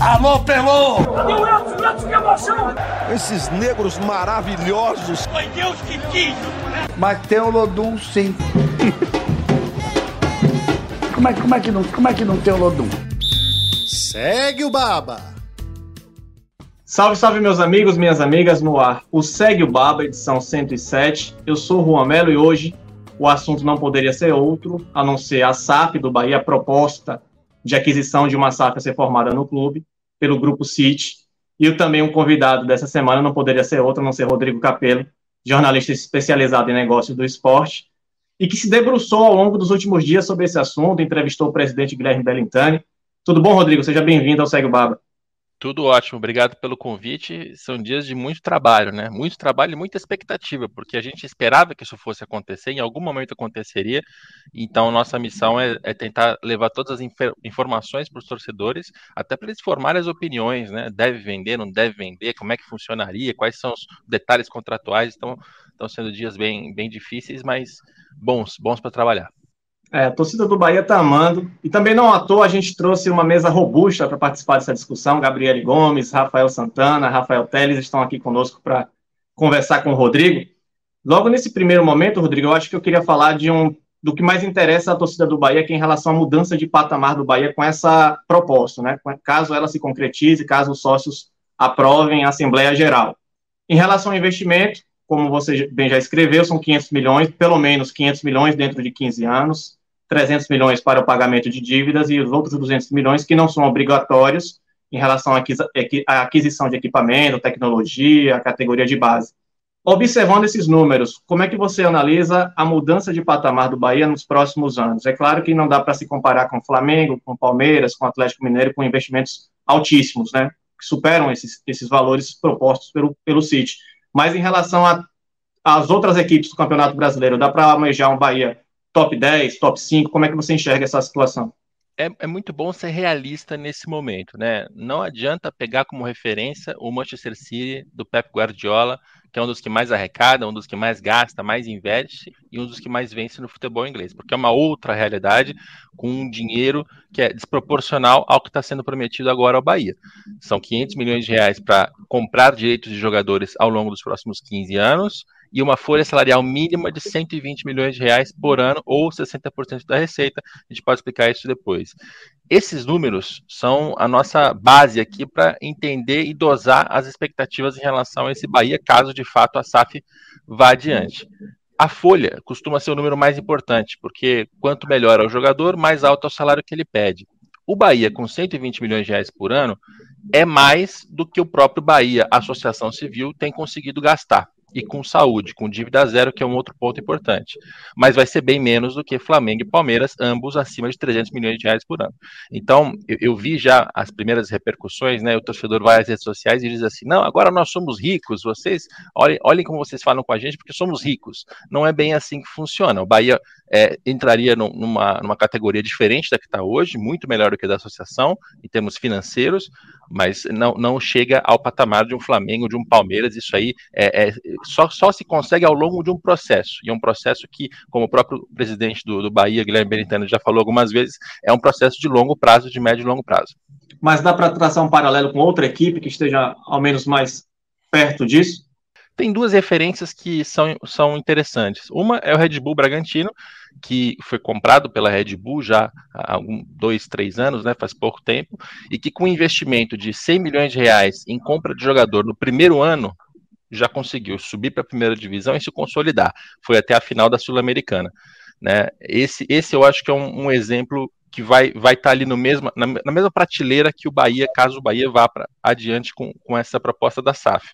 Alô, Pelô! Cadê o Elton? O Elton que emoção! Esses negros maravilhosos! Foi Deus que quis! Mas tem o Lodum, sim. como, é, como, é que não, como é que não tem o Lodum? Segue o Baba! Salve, salve, meus amigos, minhas amigas no ar. O Segue o Baba, edição 107. Eu sou o Juan Melo e hoje o assunto não poderia ser outro, a não ser a SAF do Bahia, a proposta de aquisição de uma SAF a ser formada no clube, pelo Grupo City. E também um convidado dessa semana não poderia ser outro, a não ser Rodrigo Capello, jornalista especializado em negócios do esporte, e que se debruçou ao longo dos últimos dias sobre esse assunto, entrevistou o presidente Guilherme Bellintani. Tudo bom, Rodrigo? Seja bem-vindo ao Segue Baba. Tudo ótimo, obrigado pelo convite. São dias de muito trabalho, né? Muito trabalho e muita expectativa, porque a gente esperava que isso fosse acontecer, em algum momento aconteceria. Então, nossa missão é, é tentar levar todas as inf informações para os torcedores, até para eles formarem as opiniões, né? Deve vender, não deve vender, como é que funcionaria, quais são os detalhes contratuais. Então, estão sendo dias bem, bem difíceis, mas bons, bons para trabalhar. É, a torcida do Bahia está amando. E também não à toa a gente trouxe uma mesa robusta para participar dessa discussão. Gabriele Gomes, Rafael Santana, Rafael Teles estão aqui conosco para conversar com o Rodrigo. Logo nesse primeiro momento, Rodrigo, eu acho que eu queria falar de um do que mais interessa a torcida do Bahia, que é em relação à mudança de patamar do Bahia com essa proposta, né? Caso ela se concretize, caso os sócios aprovem a Assembleia Geral. Em relação ao investimento, como você bem já escreveu, são 500 milhões, pelo menos 500 milhões dentro de 15 anos. 300 milhões para o pagamento de dívidas e os outros 200 milhões que não são obrigatórios em relação à aquisição de equipamento, tecnologia, categoria de base. Observando esses números, como é que você analisa a mudança de patamar do Bahia nos próximos anos? É claro que não dá para se comparar com o Flamengo, com o Palmeiras, com o Atlético Mineiro, com investimentos altíssimos, né? Que superam esses, esses valores propostos pelo, pelo City. Mas em relação às outras equipes do Campeonato Brasileiro, dá para almejar um Bahia top 10, top 5? Como é que você enxerga essa situação? É, é, muito bom ser realista nesse momento, né? Não adianta pegar como referência o Manchester City do Pep Guardiola, que é um dos que mais arrecada, um dos que mais gasta, mais investe e um dos que mais vence no futebol inglês, porque é uma outra realidade com um dinheiro que é desproporcional ao que está sendo prometido agora ao Bahia. São 500 milhões de reais para comprar direitos de jogadores ao longo dos próximos 15 anos e uma folha salarial mínima de 120 milhões de reais por ano ou 60% da receita. A gente pode explicar isso depois. Esses números são a nossa base aqui para entender e dosar as expectativas em relação a esse Bahia, caso de fato a SAF vá adiante. A folha costuma ser o número mais importante, porque quanto melhor é o jogador, mais alto é o salário que ele pede. O Bahia, com 120 milhões de reais por ano, é mais do que o próprio Bahia, Associação Civil, tem conseguido gastar e com saúde, com dívida zero, que é um outro ponto importante. Mas vai ser bem menos do que Flamengo e Palmeiras, ambos acima de 300 milhões de reais por ano. Então, eu, eu, vi já as primeiras repercussões, né? O torcedor vai às redes sociais e diz assim: não, agora nós somos ricos, vocês olhem, olhem como vocês falam com a gente, porque somos ricos. Não é bem assim que funciona. O Bahia é, entraria numa, numa categoria diferente da que está hoje, muito melhor do que da associação, em termos financeiros, mas não, não chega ao patamar de um Flamengo, de um Palmeiras. Isso aí é, é só, só se consegue ao longo de um processo, e é um processo que, como o próprio presidente do, do Bahia, Guilherme Benitano, já falou algumas vezes, é um processo de longo prazo, de médio e longo prazo. Mas dá para traçar um paralelo com outra equipe que esteja ao menos mais perto disso? Tem duas referências que são, são interessantes. Uma é o Red Bull Bragantino, que foi comprado pela Red Bull já há um, dois, três anos, né, faz pouco tempo, e que com um investimento de 100 milhões de reais em compra de jogador no primeiro ano, já conseguiu subir para a primeira divisão e se consolidar. Foi até a final da Sul-Americana. Né? Esse, esse eu acho que é um, um exemplo que vai estar vai tá ali no mesmo, na, na, mesma prateleira que o Bahia, caso o Bahia vá para adiante com, com essa proposta da SAF.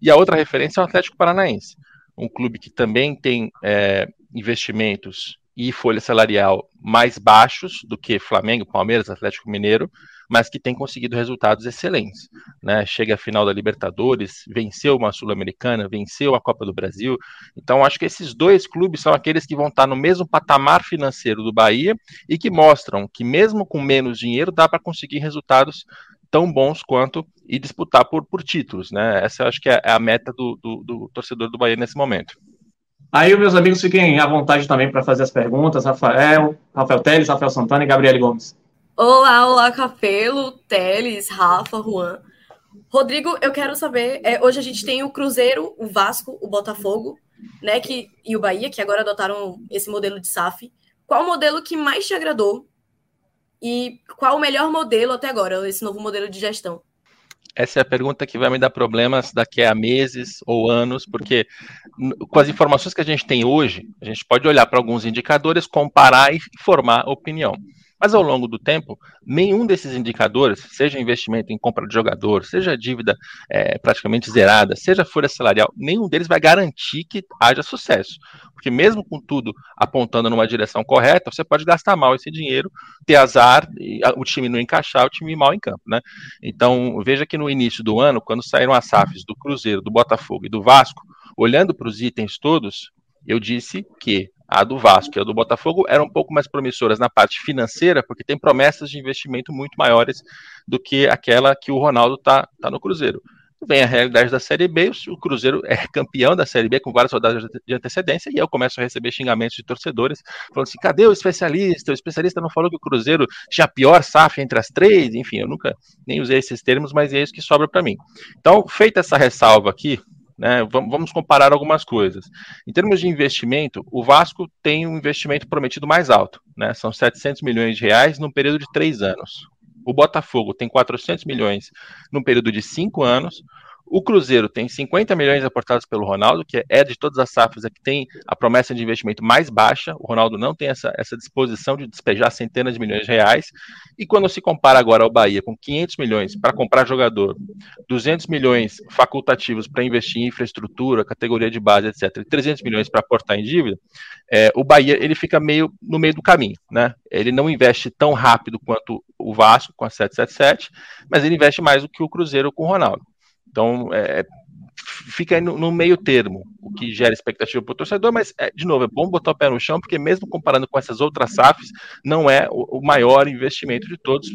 E a outra referência é o Atlético Paranaense, um clube que também tem é, investimentos e folha salarial mais baixos do que Flamengo, Palmeiras, Atlético Mineiro, mas que tem conseguido resultados excelentes. Né? Chega à final da Libertadores, venceu uma Sul-Americana, venceu a Copa do Brasil. Então, acho que esses dois clubes são aqueles que vão estar no mesmo patamar financeiro do Bahia e que mostram que, mesmo com menos dinheiro, dá para conseguir resultados tão bons quanto e disputar por, por títulos. Né? Essa acho que é, é a meta do, do, do torcedor do Bahia nesse momento. Aí, meus amigos, fiquem à vontade também para fazer as perguntas. Rafael, Rafael Teles, Rafael Santana e Gabriel Gomes. Olá, olá, Capelo, Teles, Rafa, Juan. Rodrigo, eu quero saber. É, hoje a gente tem o Cruzeiro, o Vasco, o Botafogo, né? Que, e o Bahia, que agora adotaram esse modelo de SAF. Qual o modelo que mais te agradou? E qual o melhor modelo até agora, esse novo modelo de gestão? Essa é a pergunta que vai me dar problemas daqui a meses ou anos, porque com as informações que a gente tem hoje, a gente pode olhar para alguns indicadores, comparar e formar opinião. Mas ao longo do tempo, nenhum desses indicadores, seja investimento em compra de jogador, seja dívida é, praticamente zerada, seja folha salarial, nenhum deles vai garantir que haja sucesso. Porque mesmo com tudo apontando numa direção correta, você pode gastar mal esse dinheiro, ter azar, o time não encaixar, o time mal em campo, né? Então, veja que no início do ano, quando saíram as SAFs do Cruzeiro, do Botafogo e do Vasco, olhando para os itens todos, eu disse que a do Vasco e a do Botafogo eram um pouco mais promissoras na parte financeira, porque tem promessas de investimento muito maiores do que aquela que o Ronaldo está tá no Cruzeiro. Vem a realidade da Série B, o Cruzeiro é campeão da Série B com várias rodadas de antecedência, e eu começo a receber xingamentos de torcedores, falando assim: cadê o especialista? O especialista não falou que o Cruzeiro tinha a pior SAF entre as três, enfim, eu nunca nem usei esses termos, mas é isso que sobra para mim. Então, feita essa ressalva aqui, né? Vamos comparar algumas coisas. Em termos de investimento, o Vasco tem um investimento prometido mais alto, né? são 700 milhões de reais num período de três anos. O Botafogo tem 400 milhões num período de cinco anos. O Cruzeiro tem 50 milhões aportados pelo Ronaldo, que é de todas as safras a que tem a promessa de investimento mais baixa. O Ronaldo não tem essa, essa disposição de despejar centenas de milhões de reais. E quando se compara agora ao Bahia com 500 milhões para comprar jogador, 200 milhões facultativos para investir em infraestrutura, categoria de base, etc., e 300 milhões para aportar em dívida, é, o Bahia ele fica meio no meio do caminho, né? Ele não investe tão rápido quanto o Vasco com a 777, mas ele investe mais do que o Cruzeiro com o Ronaldo. Então, é, fica no, no, meio termo, o que gera expectativa para o torcedor, mas, é, de novo, é bom botar o pé no chão, porque mesmo comparando com essas outras SAFs, não é o, o maior investimento de todos,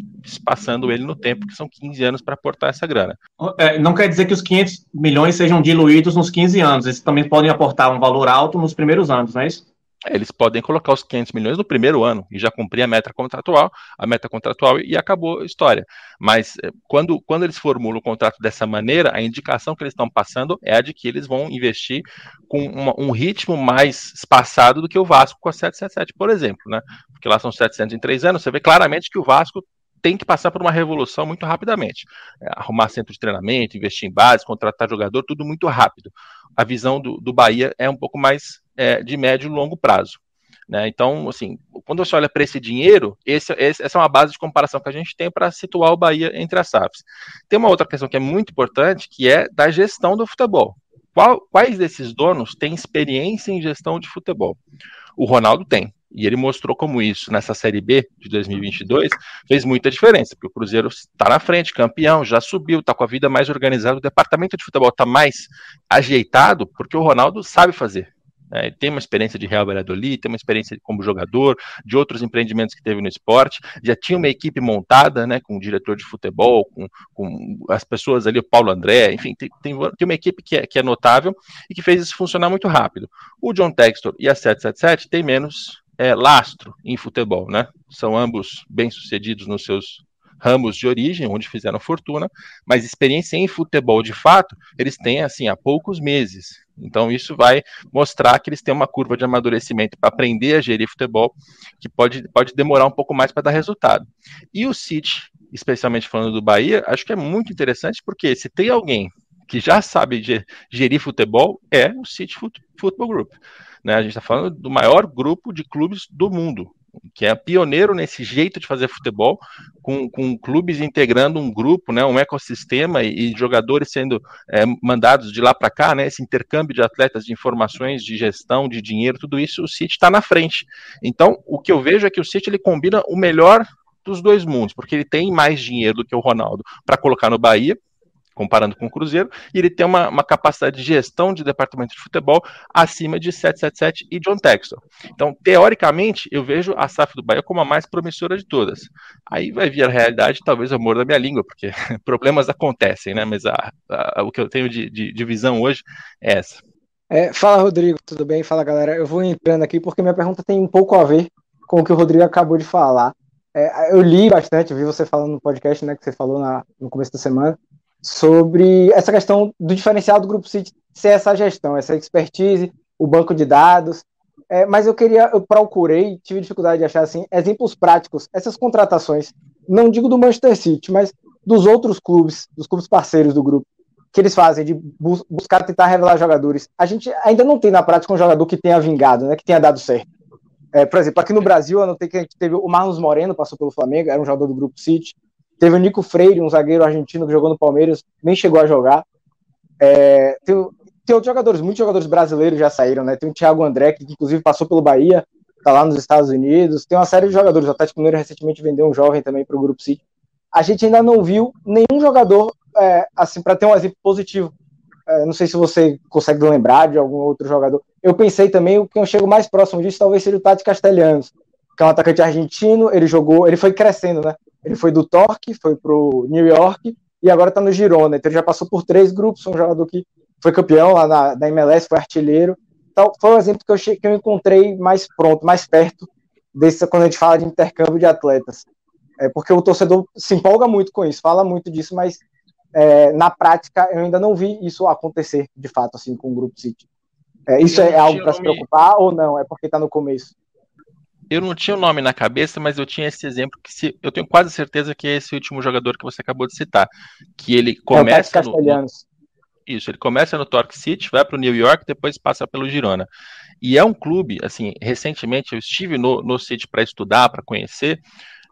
passando ele no tempo, que são 15 anos para aportar essa grana. É, não quer dizer que os 500 milhões sejam diluídos nos 15 anos, eles também podem aportar um valor alto nos primeiros anos, não é isso? Eles podem colocar os 500 milhões no primeiro ano e já cumprir a meta contratual, a meta contratual e acabou a história. Mas eh, quando, quando eles formulam o contrato dessa maneira, a indicação que eles estão passando é a de que eles vão investir com uma, um ritmo mais espaçado do que o Vasco com a 777, por exemplo, né? Porque lá são 700 em três anos, você vê claramente que o Vasco tem que passar por uma revolução muito rapidamente. É, arrumar centro de treinamento, investir em base, contratar jogador, tudo muito rápido. A visão do, do Bahia é um pouco mais é, de médio e longo prazo. Né? Então, assim, quando você olha para esse dinheiro, esse, esse, essa é uma base de comparação que a gente tem para situar o Bahia entre as SAFs. Tem uma outra questão que é muito importante, que é da gestão do futebol. Qual, quais desses donos têm experiência em gestão de futebol? O Ronaldo tem. E ele mostrou como isso nessa Série B de 2022 fez muita diferença, porque o Cruzeiro está na frente, campeão, já subiu, está com a vida mais organizada, o departamento de futebol está mais ajeitado, porque o Ronaldo sabe fazer. É, tem uma experiência de Real Valladolid, tem uma experiência como jogador, de outros empreendimentos que teve no esporte, já tinha uma equipe montada, né, com o diretor de futebol, com, com as pessoas ali, o Paulo André, enfim, tem, tem, tem uma equipe que é, que é notável e que fez isso funcionar muito rápido. O John Textor e a 777 têm menos é, lastro em futebol, né? São ambos bem-sucedidos nos seus ramos de origem, onde fizeram fortuna, mas experiência em futebol de fato, eles têm assim há poucos meses. Então isso vai mostrar que eles têm uma curva de amadurecimento para aprender a gerir futebol, que pode, pode demorar um pouco mais para dar resultado. E o City, especialmente falando do Bahia, acho que é muito interessante porque se tem alguém que já sabe gerir futebol, é o City Football Group. Né? A gente está falando do maior grupo de clubes do mundo que é pioneiro nesse jeito de fazer futebol, com, com clubes integrando um grupo, né, um ecossistema e, e jogadores sendo é, mandados de lá para cá, né, esse intercâmbio de atletas, de informações, de gestão, de dinheiro, tudo isso, o City está na frente. Então, o que eu vejo é que o City ele combina o melhor dos dois mundos, porque ele tem mais dinheiro do que o Ronaldo para colocar no Bahia, comparando com o Cruzeiro, e ele tem uma, uma, capacidade de gestão de departamento de futebol acima de 777 e John Textor. Então, teoricamente, eu vejo a SAF do Bahia como a mais promissora de todas. Aí vai vir a realidade, talvez o amor da minha língua, porque problemas acontecem, né? Mas a, a, o que eu tenho de, de, de visão hoje é essa. É, fala, Rodrigo, tudo bem? Fala, galera. Eu vou entrando aqui porque minha pergunta tem um pouco a ver com o que o Rodrigo acabou de falar. É, eu li bastante, vi você falando no podcast, né, que você falou na, no começo da semana, sobre essa questão do diferencial do Grupo City ser essa gestão, essa expertise, o banco de dados. É, mas eu queria, eu procurei, tive dificuldade de achar assim, exemplos práticos, essas contratações, não digo do Manchester City, mas dos outros clubes, dos clubes parceiros do grupo, que eles fazem de bus buscar tentar revelar jogadores. A gente ainda não tem na prática um jogador que tenha vingado, né, que tenha dado certo. É, por exemplo, aqui no Brasil, eu notei que a gente teve o Marlos Moreno, passou pelo Flamengo, era um jogador do Grupo City. Teve o Nico Freire, um zagueiro argentino que jogou no Palmeiras, nem chegou a jogar. É, tem, tem outros jogadores, muitos jogadores brasileiros já saíram, né? Tem o Thiago André, que inclusive passou pelo Bahia, tá lá nos Estados Unidos. Tem uma série de jogadores. O Atlético Mineiro recentemente vendeu um jovem também para o Grupo City. A gente ainda não viu nenhum jogador, é, assim, para ter um exemplo positivo. É, não sei se você consegue lembrar de algum outro jogador. Eu pensei também, o que eu chego mais próximo disso talvez seja o Tati Castelhanos, que é um atacante argentino. Ele jogou, ele foi crescendo, né? Ele foi do Torque, foi pro New York e agora está no Girona. Então ele já passou por três grupos, um jogador que foi campeão lá na, na MLS, foi artilheiro. Então, foi um exemplo que eu, que eu encontrei mais pronto, mais perto desse quando a gente fala de intercâmbio de atletas. É porque o torcedor se empolga muito com isso, fala muito disso, mas é, na prática eu ainda não vi isso acontecer de fato assim com o Grupo City. É, isso é algo para se preocupar ou não? É porque está no começo? Eu não tinha o nome na cabeça, mas eu tinha esse exemplo que se, eu tenho quase certeza que é esse último jogador que você acabou de citar, que ele começa é o no, isso, ele começa no Torque City, vai para o New York, depois passa pelo Girona. E é um clube, assim, recentemente eu estive no, no City para estudar, para conhecer,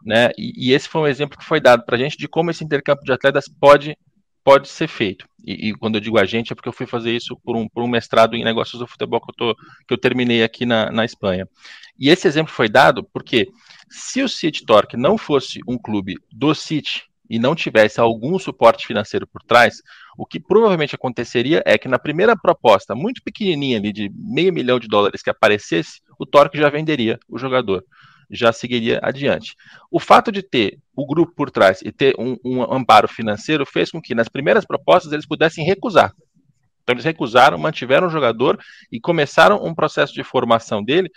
né? E, e, esse foi um exemplo que foi dado para a gente de como esse intercâmbio de atletas pode, pode ser feito. E, e, quando eu digo a gente, é porque eu fui fazer isso por um, por um mestrado em negócios do futebol que eu, tô, que eu terminei aqui na, na Espanha. E esse exemplo foi dado porque se o City Torque não fosse um clube do City e não tivesse algum suporte financeiro por trás, o que provavelmente aconteceria é que na primeira proposta, muito pequenininha ali, de meio milhão de dólares que aparecesse, o Torque já venderia o jogador, já seguiria adiante. O fato de ter o grupo por trás e ter um, um amparo financeiro fez com que nas primeiras propostas eles pudessem recusar. Então eles recusaram, mantiveram o jogador e começaram um processo de formação dele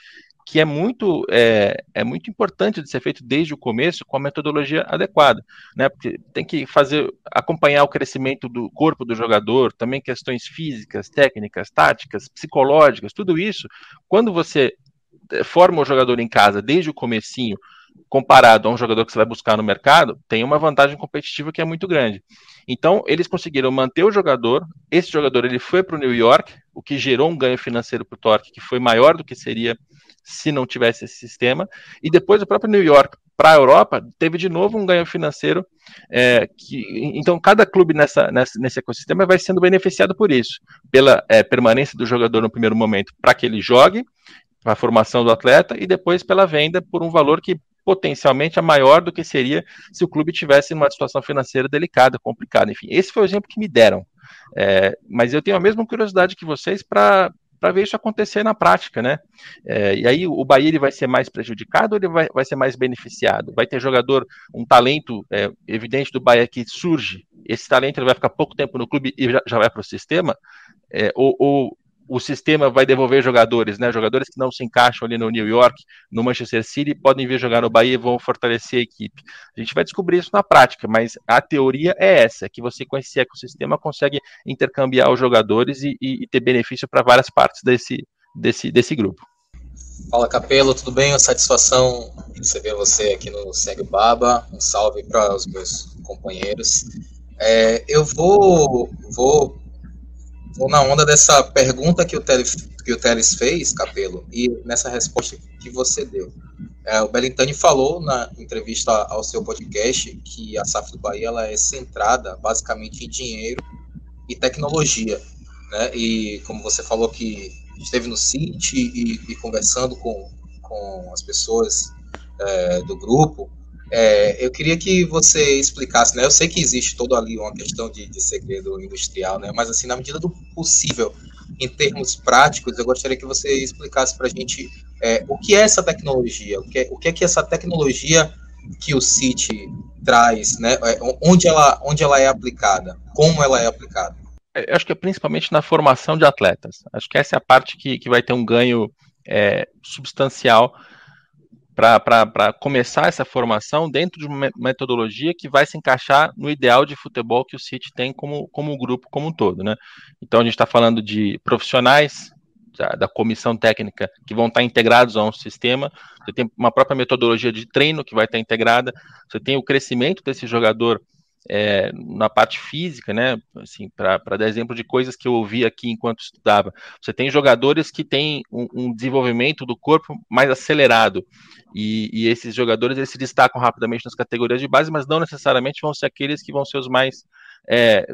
que é muito, é, é muito importante de ser feito desde o começo com a metodologia adequada, né? Porque tem que fazer acompanhar o crescimento do corpo do jogador, também questões físicas, técnicas, táticas, psicológicas, tudo isso. Quando você é, forma o jogador em casa desde o comecinho, comparado a um jogador que você vai buscar no mercado, tem uma vantagem competitiva que é muito grande. Então, eles conseguiram manter o jogador. Esse jogador ele foi para o New York, o que gerou um ganho financeiro para o Torque, que foi maior do que seria se não tivesse esse sistema. E depois o próprio New York para a Europa teve de novo um ganho financeiro. É, que, então, cada clube nessa, nessa, nesse ecossistema vai sendo beneficiado por isso, pela é, permanência do jogador no primeiro momento para que ele jogue, para a formação do atleta, e depois pela venda por um valor que potencialmente é maior do que seria se o clube tivesse uma situação financeira delicada, complicada. Enfim, esse foi o exemplo que me deram. É, mas eu tenho a mesma curiosidade que vocês para para ver isso acontecer na prática, né? É, e aí o Bahia ele vai ser mais prejudicado ou ele vai, vai ser mais beneficiado? Vai ter jogador, um talento é, evidente do Bahia que surge, esse talento ele vai ficar pouco tempo no clube e já, já vai para o sistema? É, ou, ou o sistema vai devolver jogadores, né? Jogadores que não se encaixam ali no New York, no Manchester City, podem vir jogar no Bahia e vão fortalecer a equipe. A gente vai descobrir isso na prática, mas a teoria é essa, que você com esse ecossistema consegue intercambiar os jogadores e, e, e ter benefício para várias partes desse, desse, desse grupo. Fala Capelo, tudo bem? Uma satisfação receber você aqui no Segue Baba. Um salve para os meus companheiros. É, eu vou, vou vou na onda dessa pergunta que o Teles, que o Teles fez, Capelo, e nessa resposta que você deu. É, o Belintani falou na entrevista ao seu podcast que a SAF do Bahia ela é centrada basicamente em dinheiro e tecnologia. Né? E como você falou que esteve no City e, e conversando com, com as pessoas é, do grupo, é, eu queria que você explicasse, né? Eu sei que existe todo ali uma questão de, de segredo industrial, né? Mas assim, na medida do possível, em termos práticos, eu gostaria que você explicasse para a gente é, o que é essa tecnologia, o que é, o que é que essa tecnologia que o City traz, né? É, onde ela, onde ela é aplicada, como ela é aplicada. É, eu acho que é principalmente na formação de atletas. Acho que essa é a parte que, que vai ter um ganho é, substancial para começar essa formação dentro de uma metodologia que vai se encaixar no ideal de futebol que o City tem como, como grupo como um todo, né? Então a gente está falando de profissionais da, da, comissão técnica que vão estar integrados a um sistema, você tem uma própria metodologia de treino que vai estar integrada, você tem o crescimento desse jogador é, na parte física, né? Assim, para dar exemplo de coisas que eu ouvi aqui enquanto estudava. Você tem jogadores que têm um, um desenvolvimento do corpo mais acelerado. E, e, esses jogadores eles se destacam rapidamente nas categorias de base, mas não necessariamente vão ser aqueles que vão ser os mais é,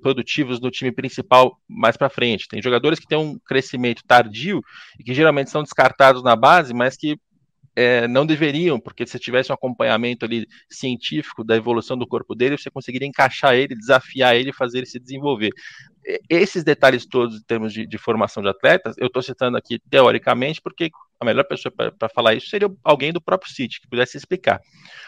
produtivos no time principal mais para frente. Tem jogadores que têm um crescimento tardio e que geralmente são descartados na base, mas que é, não deveriam, porque se tivesse um acompanhamento ali científico da evolução do corpo dele, você conseguiria encaixar ele, desafiar ele, fazer ele se desenvolver. Esses detalhes todos em termos de, de formação de atletas, eu estou citando aqui teoricamente, porque a melhor pessoa para falar isso seria alguém do próprio City que pudesse explicar.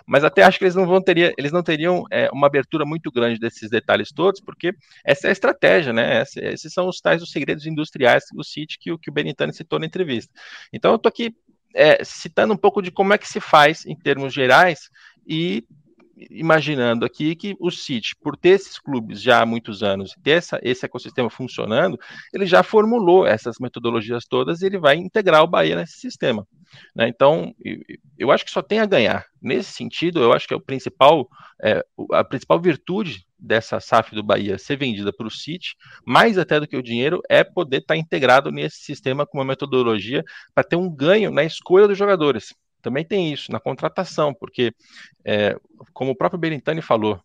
Mas até acho que eles não vão teria, eles não teriam é, uma abertura muito grande desses detalhes todos, porque essa é a estratégia, né? Essa, esses são os tais os segredos industriais do City que, que o Benitani citou na entrevista. Então eu estou aqui é, citando um pouco de como é que se faz em termos gerais e imaginando aqui que o City, por ter esses clubes já há muitos anos, ter essa, esse ecossistema funcionando, ele já formulou essas metodologias todas e ele vai integrar o Bahia nesse sistema. Né? Então, eu acho que só tem a ganhar. Nesse sentido, eu acho que é o principal, é, a principal virtude dessa SAF do Bahia ser vendida para o City, mais até do que o dinheiro, é poder estar tá integrado nesse sistema com uma metodologia para ter um ganho na escolha dos jogadores. Também tem isso na contratação, porque, é, como o próprio Benintani falou,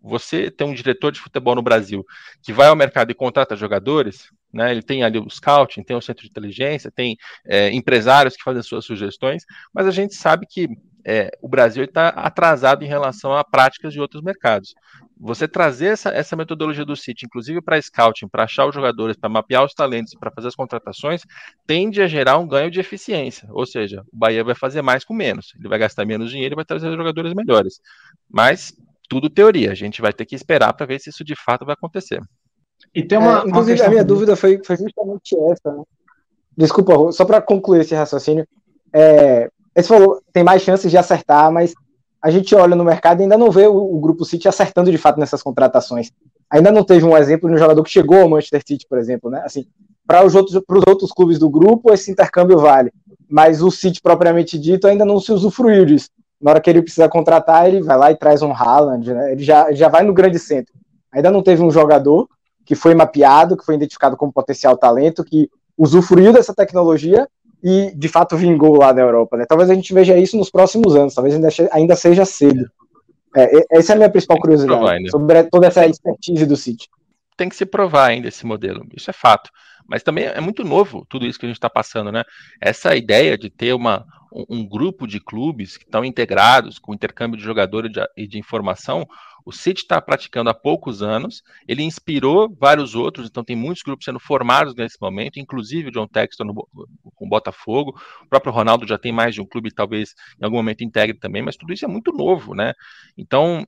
você tem um diretor de futebol no Brasil que vai ao mercado e contrata jogadores, né? Ele tem ali o scouting, tem o centro de inteligência, tem é, empresários que fazem suas sugestões, mas a gente sabe que é, o Brasil está atrasado em relação a práticas de outros mercados. Você trazer essa, essa metodologia do City, inclusive para scouting, para achar os jogadores, para mapear os talentos, para fazer as contratações, tende a gerar um ganho de eficiência. Ou seja, o Bahia vai fazer mais com menos. Ele vai gastar menos dinheiro e vai trazer jogadores melhores. Mas tudo teoria. A gente vai ter que esperar para ver se isso de fato vai acontecer. E tem uma. É, inclusive, uma a minha dúvida foi, foi justamente essa. Né? Desculpa, só para concluir esse raciocínio. É, você falou, tem mais chances de acertar, mas a gente olha no mercado e ainda não vê o, o, Grupo City acertando de fato nessas contratações. Ainda não teve um exemplo de um jogador que chegou ao Manchester City, por exemplo, né? Assim, para os outros, outros clubes do grupo, esse intercâmbio vale. Mas o City, propriamente dito, ainda não se usufruiu disso. Na hora que ele precisa contratar, ele vai lá e traz um Haaland, né? Ele já, já vai no grande centro. Ainda não teve um jogador que foi mapeado, que foi identificado como potencial talento, que usufruiu dessa tecnologia e de fato vingou lá na Europa. Né? Talvez a gente veja isso nos próximos anos, talvez ainda, ainda seja cedo. É, essa é a minha principal curiosidade sobre toda essa expertise do City. Tem que se provar ainda esse modelo, isso é fato. Mas também é muito novo tudo isso que a gente está passando, né? Essa ideia de ter uma, um, grupo de clubes que estão integrados com intercâmbio de jogadores e de informação, o City está praticando há poucos anos, ele inspirou vários outros, então tem muitos grupos sendo formados nesse momento, inclusive o John Texton no, com o Botafogo, o próprio Ronaldo já tem mais de um clube, talvez em algum momento integre também, mas tudo isso é muito novo, né? Então,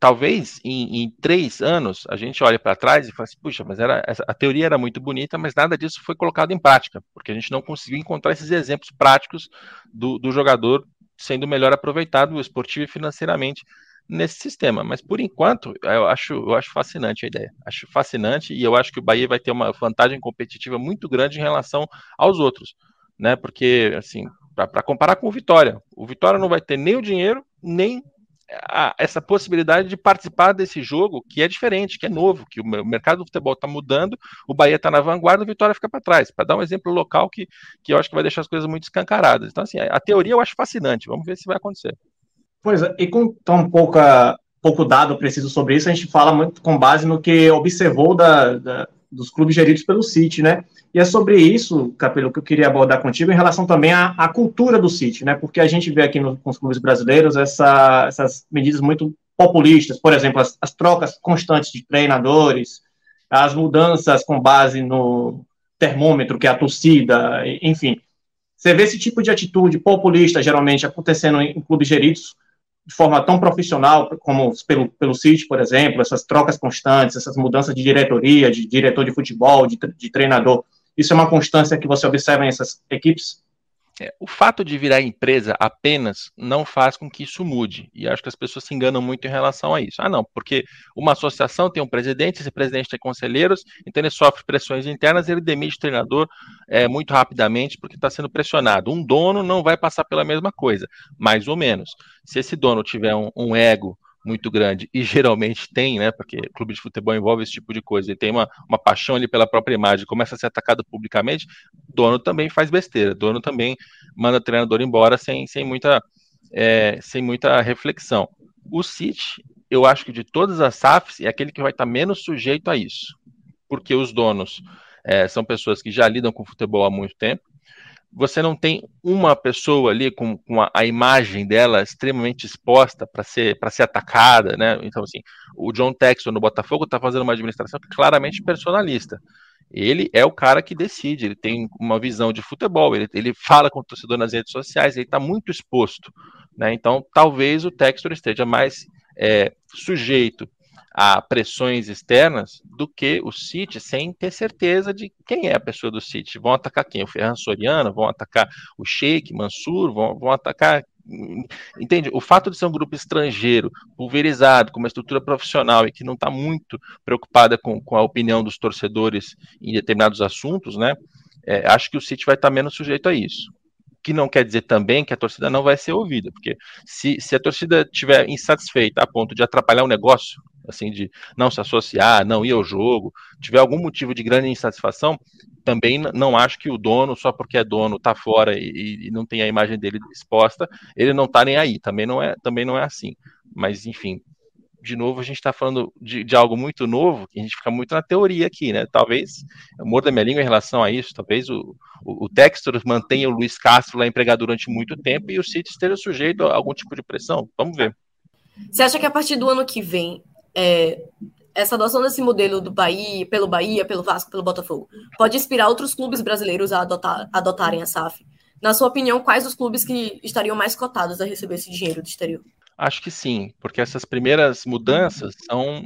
talvez em, em, três anos a gente olhe para trás e fale assim, puxa, mas era, a teoria era muito bonita, mas nada disso foi colocado em prática, porque a gente não conseguiu encontrar esses exemplos práticos do, do jogador sendo melhor aproveitado esportivo e financeiramente nesse sistema. Mas por enquanto, eu acho, eu acho fascinante a ideia. Acho fascinante e eu acho que o Bahia vai ter uma vantagem competitiva muito grande em relação aos outros, né? Porque assim, para comparar com o Vitória, o Vitória não vai ter nem o dinheiro nem a, essa possibilidade de participar desse jogo que é diferente, que é novo, que o mercado do futebol está mudando, o Bahia está na vanguarda, o Vitória fica para trás. Para dar um exemplo local que, que eu acho que vai deixar as coisas muito escancaradas. Então, assim, a teoria eu acho fascinante. Vamos ver se vai acontecer. Pois é, e com tão pouca, pouco dado preciso sobre isso, a gente fala muito com base no que observou da, da, dos clubes geridos pelo City, né? E é sobre isso, Capelo, que eu queria abordar contigo, em relação também à, à cultura do City, né? Porque a gente vê aqui no, com os clubes brasileiros essa, essas medidas muito populistas, por exemplo, as, as trocas constantes de treinadores, as mudanças com base no termômetro, que é a torcida, enfim. Você vê esse tipo de atitude populista, geralmente, acontecendo em clubes geridos de forma tão profissional como pelo, pelo City, por exemplo, essas trocas constantes, essas mudanças de diretoria, de diretor de futebol, de, de treinador, isso é uma constância que você observa nessas equipes? É, o fato de virar empresa apenas não faz com que isso mude. E acho que as pessoas se enganam muito em relação a isso. Ah, não, porque uma associação tem um presidente, esse presidente tem conselheiros, então ele sofre pressões internas, ele demite o treinador é, muito rapidamente porque está sendo pressionado. Um dono não vai passar pela mesma coisa, mais ou menos. Se esse dono tiver um, um ego muito grande, e geralmente tem, né? Porque clube de futebol envolve esse tipo de coisa, e tem uma, uma paixão ali pela própria imagem, começa a ser atacado publicamente, dono também faz besteira, dono também manda treinador embora sem, sem, muita, é, sem muita reflexão. O City, eu acho que de todas as SAFs, é aquele que vai estar menos sujeito a isso, porque os donos é, são pessoas que já lidam com futebol há muito tempo, você não tem uma pessoa ali com, com a, a, imagem dela extremamente exposta para ser para ser atacada, né? Então assim, o John Texton no Botafogo está fazendo uma administração claramente personalista. Ele é o cara que decide, ele tem uma visão de futebol, ele, ele fala com o torcedor nas redes sociais, ele está muito exposto, né? Então talvez o Textor esteja mais é, sujeito a pressões externas do que o City sem ter certeza de quem é a pessoa do City. Vão atacar quem? O Ferran Soriano, vão atacar o Sheik Mansur, vão, vão atacar. Entende? O fato de ser um grupo estrangeiro, pulverizado, com uma estrutura profissional e que não está muito preocupada com, com a opinião dos torcedores em determinados assuntos, né? É, acho que o City vai estar tá menos sujeito a isso que não quer dizer também que a torcida não vai ser ouvida, porque se, se a torcida estiver insatisfeita a ponto de atrapalhar o negócio, assim, de não se associar, não ir ao jogo, tiver algum motivo de grande insatisfação, também não acho que o dono, só porque é dono, está fora e, e, não tem a imagem dele exposta, ele não está nem aí, também não é, também não é assim. Mas, enfim, de novo, a gente está falando de, de, algo muito novo, que a gente fica muito na teoria aqui, né? Talvez, eu mordo a minha língua em relação a isso, talvez o, o, o Textor mantenha o Luiz Castro lá empregado durante muito tempo e o City esteja sujeito a algum tipo de pressão. Vamos ver. Você acha que a partir do ano que vem, é, essa adoção desse modelo do Bahia, pelo Bahia, pelo Vasco, pelo Botafogo, pode inspirar outros clubes brasileiros a adotar, adotarem a SAF? Na sua opinião, quais os clubes que estariam mais cotados a receber esse dinheiro do exterior? Acho que sim, porque essas primeiras mudanças são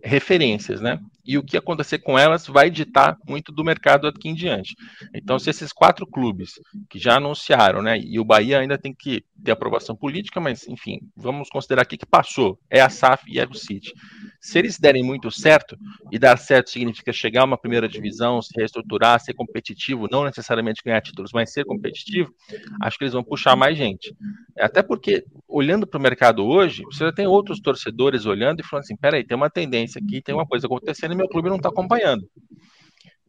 referências, né? E o que acontecer com elas vai ditar muito do mercado aqui em diante. Então, se esses quatro clubes que já anunciaram, né? E o Bahia ainda tem que ter aprovação política, mas enfim, vamos considerar aqui que passou, é a SAF e é o City. Se eles derem muito certo, e dar certo significa chegar a uma primeira divisão, se reestruturar, ser competitivo, não necessariamente ganhar títulos, mas ser competitivo, acho que eles vão puxar mais gente. Até porque, olhando para o mercado hoje, você já tem outros torcedores olhando e falando assim: peraí, tem uma tendência aqui, tem uma coisa acontecendo e meu clube não está acompanhando.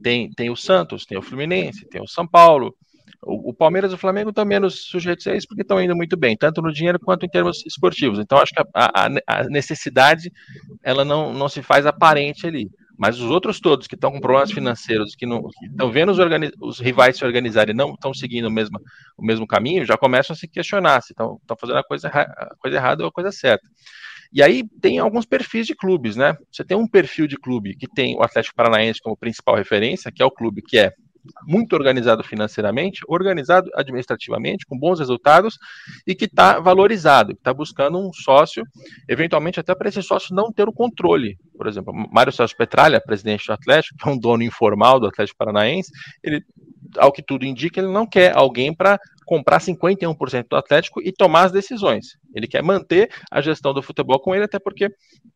Tem, tem o Santos, tem o Fluminense, tem o São Paulo, o, Palmeiras e o Flamengo estão menos sujeitos a isso porque estão indo muito bem, tanto no dinheiro quanto em termos esportivos. Então, acho que a, a, a necessidade ela não, não se faz aparente ali. Mas os outros todos que estão com problemas financeiros, que estão vendo os, os, rivais se organizarem e não estão seguindo o mesmo, o mesmo caminho, já começam a se questionar se estão fazendo a coisa, a coisa errada ou a coisa certa. E aí tem alguns perfis de clubes, né? Você tem um perfil de clube que tem o Atlético Paranaense como principal referência, que é o clube que é muito organizado financeiramente, organizado administrativamente, com bons resultados e que está valorizado, que está buscando um sócio, eventualmente até para esse sócio não ter o controle. Por exemplo, Mário Celso Petralha, presidente do Atlético, que é um dono informal do Atlético Paranaense, ele, ao que tudo indica, ele não quer alguém para comprar 51% do Atlético e tomar as decisões. Ele quer manter a gestão do futebol com ele, até porque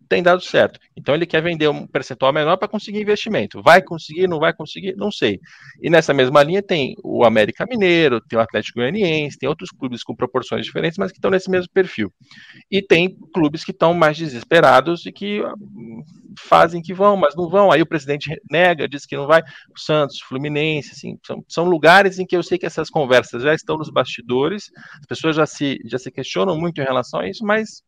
tem dado certo. Então ele quer vender um percentual menor para conseguir investimento. Vai conseguir, não vai conseguir, não sei. E nessa mesma linha tem o América Mineiro, tem o Atlético Goianiense, tem outros clubes com proporções diferentes, mas que estão nesse mesmo perfil. E tem clubes que estão mais desesperados e que hum, fazem que vão, mas não vão. Aí o presidente nega, diz que não vai. O Santos, Fluminense, assim, são, são lugares em que eu sei que essas conversas já estão nos bastidores, as pessoas já se, já se questionam muito em relação a isso, mas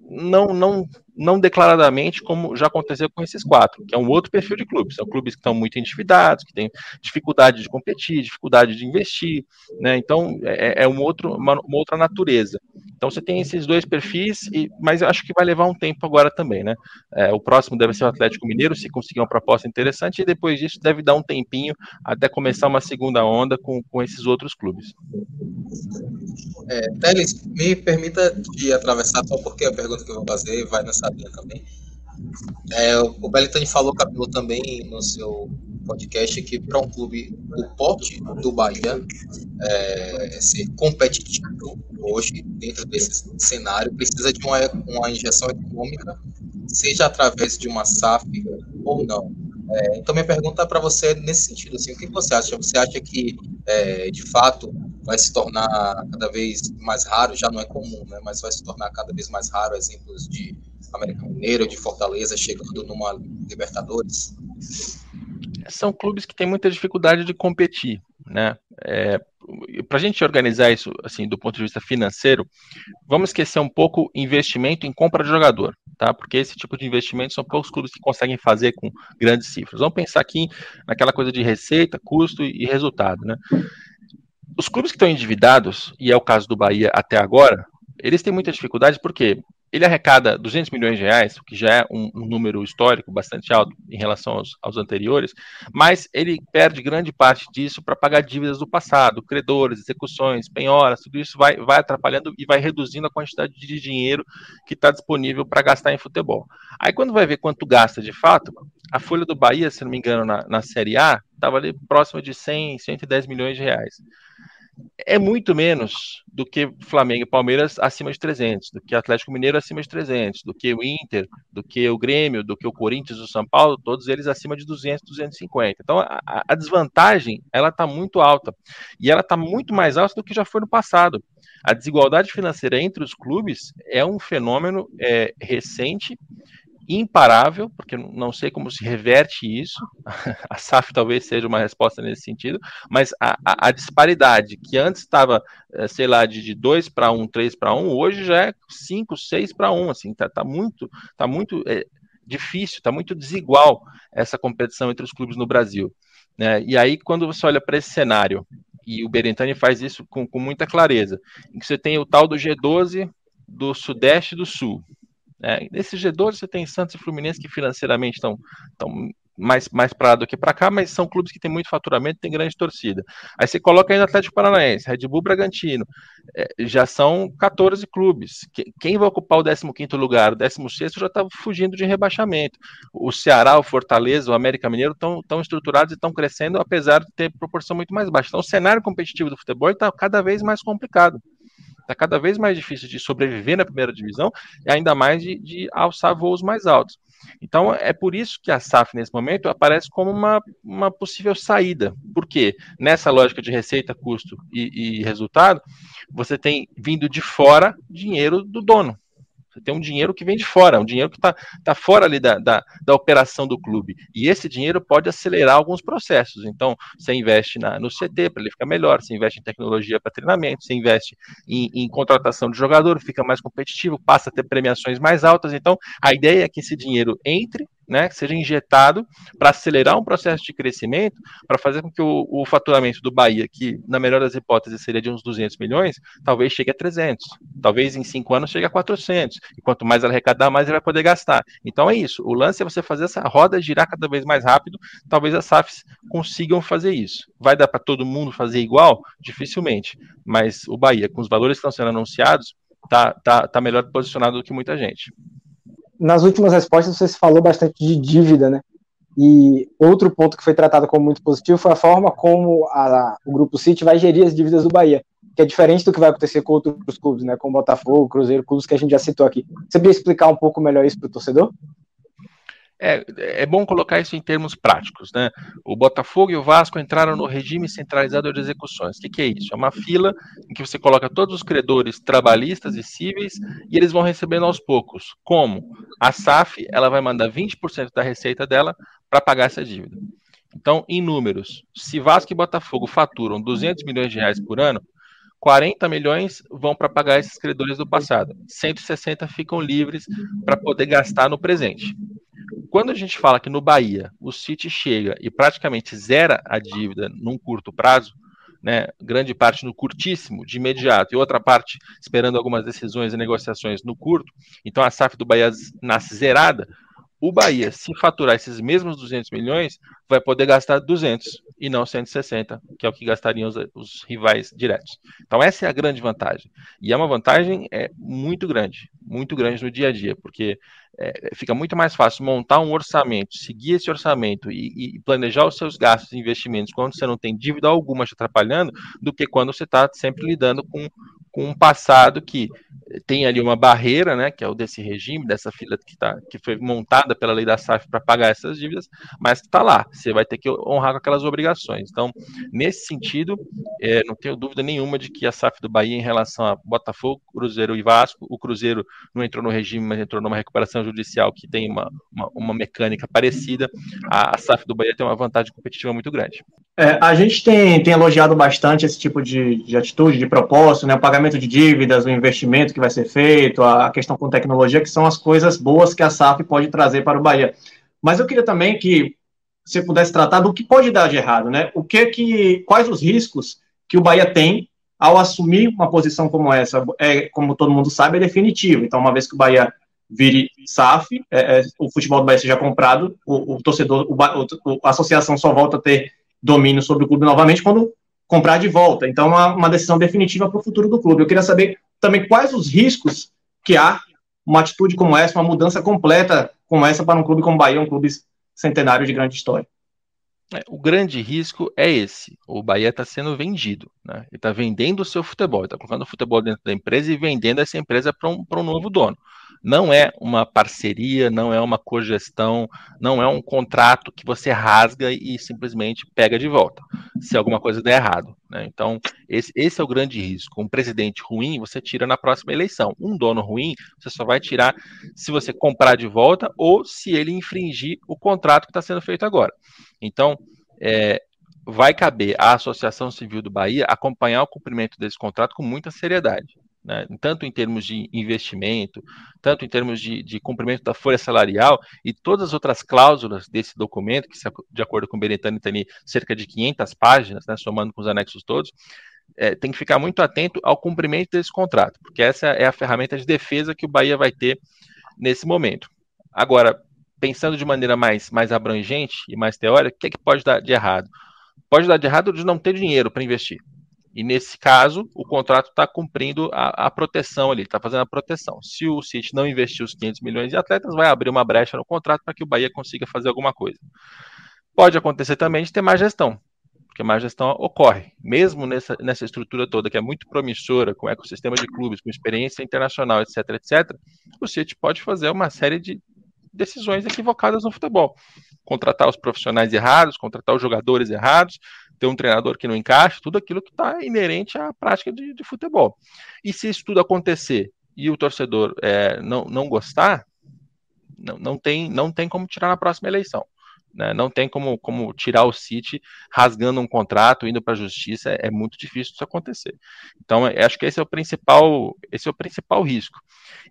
não, não, não declaradamente, como já aconteceu com esses quatro, que é um outro perfil de clubes. São clubes que estão muito endividados, que têm dificuldade de competir, dificuldade de investir, né? Então é, é um outro, uma, uma, outra natureza. Então você tem esses dois perfis, e, mas eu acho que vai levar um tempo agora também, né? É, o próximo deve ser o Atlético Mineiro, se conseguir uma proposta interessante, e depois disso deve dar um tempinho até começar uma segunda onda com, com esses outros clubes. É, Teles, me permita te atravessar só porque a pergunta que eu vou fazer vai nessa linha também. É, o Belitani falou, Capelo, também no seu, podcast que para um clube o porte do Bahia é, ser competitivo hoje dentro desse cenário precisa de uma, uma injeção econômica, seja através de uma SAF ou não. É, então minha pergunta para você é nesse sentido, assim, o que você acha? Você acha que é, de fato vai se tornar cada vez mais raro, já não é comum, né, mas vai se tornar cada vez mais raro exemplos de América Mineiro, de Fortaleza chegando numa Libertadores? São clubes que têm muita dificuldade de competir, né? É, para a gente organizar isso assim do ponto de vista financeiro, vamos esquecer um pouco investimento em compra de jogador, tá? Porque esse tipo de investimento são poucos clubes que conseguem fazer com grandes cifras. Vamos pensar aqui naquela coisa de receita, custo e resultado, né? Os clubes que estão endividados, e é o caso do Bahia até agora, eles têm muita dificuldade porque ele arrecada 200 milhões de reais, o que já é um, um número histórico bastante alto em relação aos, aos, anteriores, mas ele perde grande parte disso para pagar dívidas do passado, credores, execuções, penhoras, tudo isso vai, vai atrapalhando e vai reduzindo a quantidade de dinheiro que está disponível para gastar em futebol. Aí quando vai ver quanto gasta de fato, a folha do Bahia, se não me engano, na, na Série A, estava ali próximo de 100, 110 milhões de reais é muito menos do que Flamengo e Palmeiras acima de 300, do que Atlético Mineiro acima de 300, do que o Inter, do que o Grêmio, do que o Corinthians, o São Paulo, todos eles acima de 200, 250. Então a, a desvantagem ela está muito alta e ela está muito mais alta do que já foi no passado. A desigualdade financeira entre os clubes é um fenômeno é, recente imparável, porque não sei como se reverte isso, a SAF talvez seja uma resposta nesse sentido, mas a, a, a disparidade que antes estava, eh, sei lá, de 2 para 1, 3 para 1, hoje já é 5, 6 para 1, assim, tá, tá muito, tá muito é, difícil, tá muito desigual essa competição entre os clubes no Brasil. Né? E aí, quando você olha para esse cenário, e o Berentani faz isso com, com muita clareza, em que você tem o tal do G12 do Sudeste e do Sul, é, nesse G12 você tem Santos e Fluminense que financeiramente estão mais, mais para lá do que para cá, mas são clubes que têm muito faturamento têm grande torcida. Aí você coloca no Atlético Paranaense, Red Bull Bragantino, é, já são 14 clubes. Quem vai ocupar o 15º lugar, o 16º já está fugindo de rebaixamento. O Ceará, o Fortaleza, o América Mineiro estão estruturados e estão crescendo, apesar de ter proporção muito mais baixa. Então o cenário competitivo do futebol está cada vez mais complicado. Está cada vez mais difícil de sobreviver na primeira divisão e ainda mais de, de alçar voos mais altos. Então, é por isso que a SAF, nesse momento, aparece como uma, uma possível saída. Porque nessa lógica de receita, custo e, e resultado, você tem vindo de fora dinheiro do dono. Tem um dinheiro que vem de fora, um dinheiro que está tá fora ali da, da, da, operação do clube. E esse dinheiro pode acelerar alguns processos. Então, você investe na, no CT para ele ficar melhor, você investe em tecnologia para treinamento, você investe em, em, contratação de jogador, fica mais competitivo, passa a ter premiações mais altas. Então, a ideia é que esse dinheiro entre né, seja injetado para acelerar um processo de crescimento, para fazer com que o, o, faturamento do Bahia, que na melhor das hipóteses seria de uns 200 milhões, talvez chegue a 300, talvez em cinco anos chegue a 400, e quanto mais arrecadar, mais ele vai poder gastar. Então é isso, o lance é você fazer essa roda girar cada vez mais rápido, talvez as SAFs consigam fazer isso. Vai dar para todo mundo fazer igual? Dificilmente, mas o Bahia, com os valores que estão sendo anunciados, tá, tá, tá melhor posicionado do que muita gente nas últimas respostas você falou bastante de dívida, né? E outro ponto que foi tratado como muito positivo foi a forma como a, o Grupo City vai gerir as dívidas do Bahia, que é diferente do que vai acontecer com outros clubes, né? Com Botafogo, Cruzeiro, clubes que a gente já citou aqui. Você poderia explicar um pouco melhor isso para o torcedor? É, é bom colocar isso em termos práticos, né? O Botafogo e o Vasco entraram no regime centralizado de execuções. O que, que, é isso? É uma fila em que você coloca todos os credores trabalhistas e cíveis e eles vão recebendo aos poucos. Como? A SAF ela vai mandar 20% da receita dela para pagar essa dívida. Então, em números, se Vasco e Botafogo faturam 200 milhões de reais por ano, 40 milhões vão para pagar esses credores do passado. 160 ficam livres para poder gastar no presente quando a gente fala que no Bahia o City chega e praticamente zera a dívida num curto prazo, né, grande parte no curtíssimo, de imediato, e outra parte esperando algumas decisões e negociações no curto, então a SAF do Bahia nasce zerada, o Bahia, se faturar esses mesmos 200 milhões, vai poder gastar 200 e não 160, que é o que gastariam os, os, rivais diretos. Então essa é a grande vantagem. E é uma vantagem é, muito grande, muito grande no dia a dia, porque é, fica muito mais fácil montar um orçamento, seguir esse orçamento e, e, planejar os seus gastos e investimentos quando você não tem dívida alguma te atrapalhando, do que quando você está sempre lidando com com um passado que tem ali uma barreira, né, que é o desse regime, dessa fila que, tá, que foi montada pela lei da SAF para pagar essas dívidas, mas está lá, você vai ter que honrar com aquelas obrigações. Então, nesse sentido, é, não tenho dúvida nenhuma de que a SAF do Bahia, em relação a Botafogo, Cruzeiro e Vasco, o Cruzeiro não entrou no regime, mas entrou numa recuperação judicial que tem uma, uma, uma mecânica parecida, a, a, SAF do Bahia tem uma vantagem competitiva muito grande. É, a gente tem, tem elogiado bastante esse tipo de, de atitude, de propósito, né, o pagamento de dívidas, o investimento que vai ser feito, a questão com tecnologia, que são as coisas boas que a SAF pode trazer para o Bahia. Mas eu queria também que você pudesse tratar do que pode dar de errado, né? O que que, quais os riscos que o Bahia tem ao assumir uma posição como essa? É, como todo mundo sabe, é definitivo. Então, uma vez que o Bahia vire SAF, é, é, o futebol do Bahia seja comprado, o, o torcedor, o, o, a associação só volta a ter domínio sobre o clube novamente quando comprar de volta. Então, uma, uma decisão definitiva para o futuro do clube. Eu queria saber também quais os riscos que há uma atitude como essa, uma mudança completa como essa para um clube como o Bahia, um clube centenário de grande história. É, o grande risco é esse. O Bahia está sendo vendido. Né? Ele está vendendo o seu futebol, está colocando o futebol dentro da empresa e vendendo essa empresa para um, um novo dono não é uma parceria, não é uma cogestão, não é um contrato que você rasga e simplesmente pega de volta, se alguma coisa der errado. Né? Então, esse, esse, é o grande risco. Um presidente ruim você tira na próxima eleição. Um dono ruim você só vai tirar se você comprar de volta ou se ele infringir o contrato que está sendo feito agora. Então, é, vai caber à Associação Civil do Bahia acompanhar o cumprimento desse contrato com muita seriedade né, tanto em termos de investimento, tanto em termos de, de, cumprimento da folha salarial e todas as outras cláusulas desse documento, que de acordo com o Benetani tem cerca de 500 páginas, né, somando com os anexos todos, é, tem que ficar muito atento ao cumprimento desse contrato, porque essa é a ferramenta de defesa que o Bahia vai ter nesse momento. Agora, pensando de maneira mais, mais abrangente e mais teórica, o que, é que pode dar de errado? Pode dar de errado de não ter dinheiro para investir. E nesse caso, o contrato está cumprindo a, a, proteção ali, está fazendo a proteção. Se o City não investir os 500 milhões de atletas, vai abrir uma brecha no contrato para que o Bahia consiga fazer alguma coisa. Pode acontecer também de ter má gestão, porque má gestão ocorre. Mesmo nessa, nessa estrutura toda, que é muito promissora, com ecossistema de clubes, com experiência internacional, etc, etc, o City pode fazer uma série de decisões equivocadas no futebol. Contratar os profissionais errados, contratar os jogadores errados, ter um treinador que não encaixa, tudo aquilo que está inerente à prática de, de, futebol. E se isso tudo acontecer e o torcedor é, não, não gostar, não, não, tem, não tem como tirar na próxima eleição. Né? Não tem como, como tirar o City rasgando um contrato, indo para a justiça, é, é, muito difícil isso acontecer. Então, acho que esse é o principal, esse é o principal risco.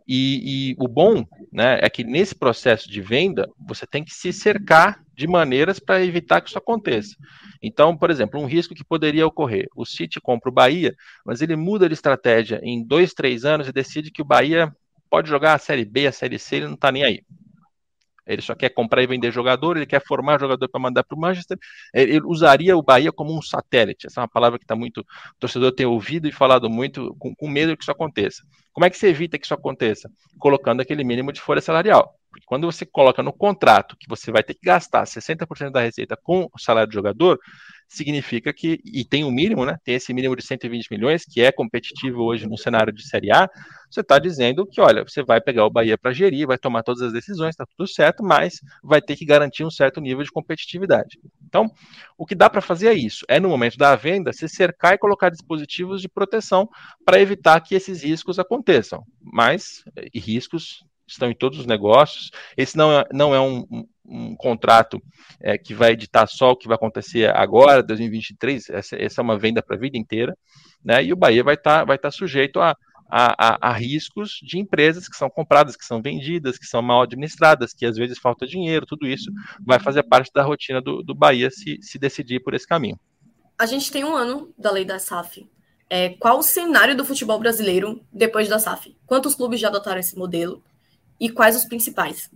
E, e o bom né, é que nesse processo de venda, você tem que se cercar de maneiras para evitar que isso aconteça. Então, por exemplo, um risco que poderia ocorrer: o City compra o Bahia, mas ele muda de estratégia em dois, três anos e decide que o Bahia pode jogar a Série B, a Série C, ele não está nem aí. Ele só quer comprar e vender jogador, ele quer formar jogador para mandar para o Manchester. Ele usaria o Bahia como um satélite. Essa é uma palavra que está muito. O torcedor tem ouvido e falado muito, com, com medo que isso aconteça. Como é que você evita que isso aconteça? Colocando aquele mínimo de folha salarial. Porque quando você coloca no contrato que você vai ter que gastar 60% da receita com o salário do jogador, significa que, e tem um mínimo, né? Tem esse mínimo de 120 milhões, que é competitivo hoje no cenário de Série A. Você está dizendo que, olha, você vai pegar o Bahia para gerir, vai tomar todas as decisões, está tudo certo, mas vai ter que garantir um certo nível de competitividade. Então, o que dá para fazer é isso: é no momento da venda se cercar e colocar dispositivos de proteção para evitar que esses riscos aconteçam. Mas, e riscos estão em todos os negócios. Esse não é, não é um, um, contrato é, que vai editar só o que vai acontecer agora, 2023. Essa, essa é uma venda para a vida inteira. Né? E o Bahia vai estar tá, vai tá sujeito a, a, a, a, riscos de empresas que são compradas, que são vendidas, que são mal administradas, que às vezes falta dinheiro, tudo isso vai fazer parte da rotina do, do Bahia se, se decidir por esse caminho. A gente tem um ano da lei da SAF. É, qual o cenário do futebol brasileiro depois da SAF? Quantos clubes já adotaram esse modelo? e quais os principais?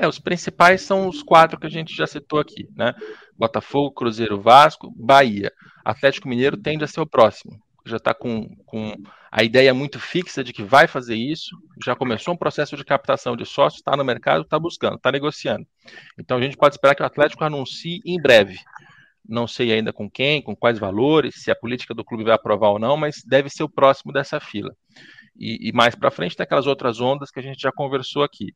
É, os principais são os quatro que a gente já citou aqui, né? Botafogo, Cruzeiro, Vasco, Bahia. Atlético Mineiro tende a ser o próximo. Já está com, com a ideia muito fixa de que vai fazer isso, já começou um processo de captação de sócios, está no mercado, está buscando, está negociando. Então a gente pode esperar que o Atlético anuncie em breve. Não sei ainda com quem, com quais valores, se a política do clube vai aprovar ou não, mas deve ser o próximo dessa fila. E, e mais para frente tem aquelas outras ondas que a gente já conversou aqui.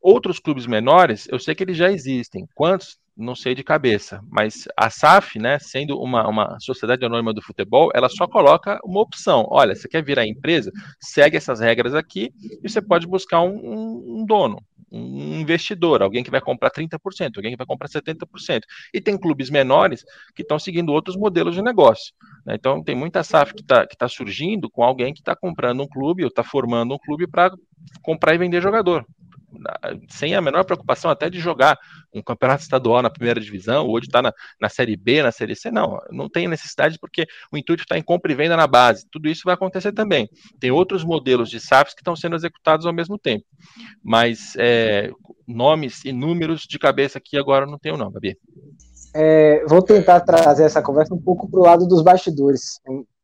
Outros clubes menores, eu sei que eles já existem. Quantos? Não sei de cabeça. Mas a SAF, né, sendo uma, uma sociedade anônima do futebol, ela só coloca uma opção. Olha, você quer virar empresa? Segue essas regras aqui e você pode buscar um, um, um dono, um investidor, alguém que vai comprar 30%, alguém que vai comprar 70%. E tem clubes menores que estão seguindo outros modelos de negócio. Né? Então, tem muita SAF que está tá surgindo com alguém que está comprando um clube ou está formando um clube para comprar e vender jogador sem a menor preocupação até de jogar um campeonato estadual na primeira divisão, ou de estar na, na Série B, na Série C, não, não tem necessidade porque o intuito está em compra e venda na base, tudo isso vai acontecer também. Tem outros modelos de SAFs que estão sendo executados ao mesmo tempo, mas é, nomes e números de cabeça aqui agora não tenho não, Gabi. É, vou tentar trazer essa conversa um pouco para o lado dos bastidores.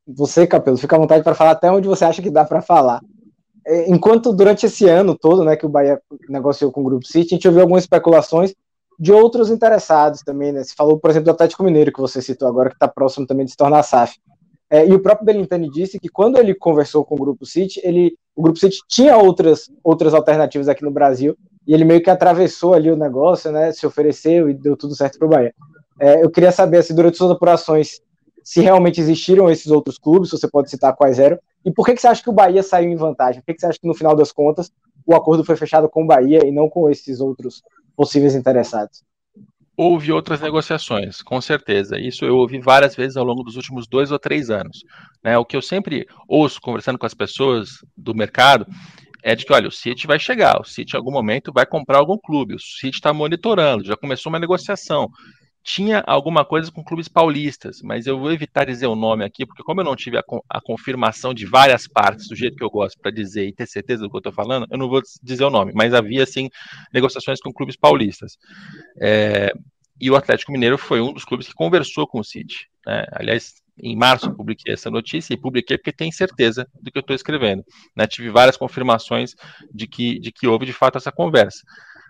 Você, Capelo, fica à vontade para falar até onde você acha que dá para falar. É, enquanto durante esse ano todo, né, que o Bahia negociou com o Grupo City, a gente ouviu algumas especulações de outros interessados também, né? Você falou, por exemplo, do Atlético Mineiro, que você citou agora, que está próximo também de se tornar SAF. É, e o próprio Belintani disse que quando ele conversou com o Grupo City, ele, o Grupo City tinha outras, outras alternativas aqui no Brasil, e ele meio que atravessou ali o negócio, né? Se ofereceu e deu tudo certo para o Bahia. É, eu queria saber, assim, durante suas apurações, se realmente existiram esses outros clubes, você pode citar quais eram, e por que, que você acha que o Bahia saiu em vantagem? Por que, que você acha que, no final das contas, o acordo foi fechado com o Bahia e não com esses outros possíveis interessados? Houve outras negociações, com certeza. Isso eu ouvi várias vezes ao longo dos últimos dois ou três anos. Né? O que eu sempre ouço conversando com as pessoas do mercado é de que, olha, o City vai chegar, o City em algum momento vai comprar algum clube, o City está monitorando, já começou uma negociação tinha alguma coisa com clubes paulistas, mas eu vou evitar dizer o nome aqui, porque como eu não tive a, a confirmação de várias partes do jeito que eu gosto para dizer e ter certeza do que eu estou falando, eu não vou dizer o nome, mas havia sim negociações com clubes paulistas. É, e o Atlético Mineiro foi um dos clubes que conversou com o City. Né? Aliás, em março eu publiquei essa notícia e publiquei porque tenho certeza do que eu estou escrevendo. Né? Tive várias confirmações de que, de que houve de fato essa conversa.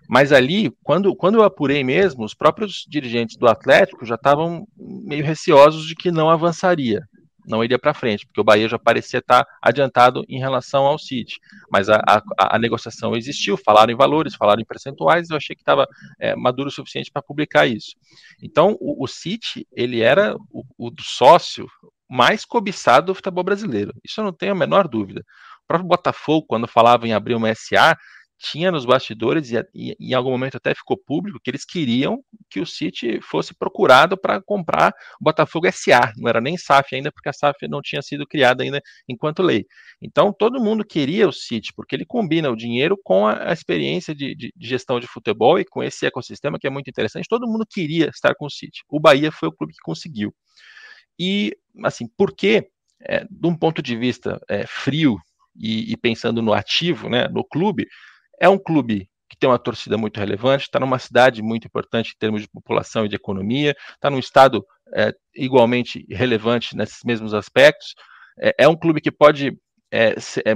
Mas ali, quando, quando eu apurei mesmo, os próprios dirigentes do Atlético já estavam meio receosos de que não avançaria, não iria para frente, porque o Bahia já parecia estar adiantado em relação ao City. Mas a, a, a negociação existiu, falaram em valores, falaram em percentuais, eu achei que estava é, maduro o suficiente para publicar isso. Então, o, o City, ele era o, o sócio mais cobiçado do futebol brasileiro, isso eu não tenho a menor dúvida. O próprio Botafogo, quando falava em abrir uma SA, tinha nos bastidores e, e, em algum momento até ficou público que eles queriam que o City fosse procurado para comprar o Botafogo SA, não era nem SAF ainda, porque a SAF não tinha sido criada ainda enquanto lei. Então todo mundo queria o City, porque ele combina o dinheiro com a, a experiência de, de, de, gestão de futebol e com esse ecossistema que é muito interessante. Todo mundo queria estar com o City. O Bahia foi o clube que conseguiu. E, assim, por que, é, de um ponto de vista é, frio e, e pensando no ativo, né, no clube, é um clube que tem uma torcida muito relevante, está numa cidade muito importante em termos de população e de economia, está num estado é, igualmente relevante nesses mesmos aspectos. É, é um clube que pode, é, ser, é,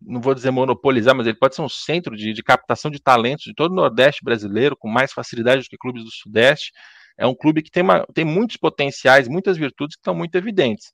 não vou dizer monopolizar, mas ele pode ser um centro de, de, captação de talentos de todo o Nordeste brasileiro, com mais facilidade do que clubes do Sudeste. É um clube que tem, uma, tem muitos potenciais, muitas virtudes que estão muito evidentes.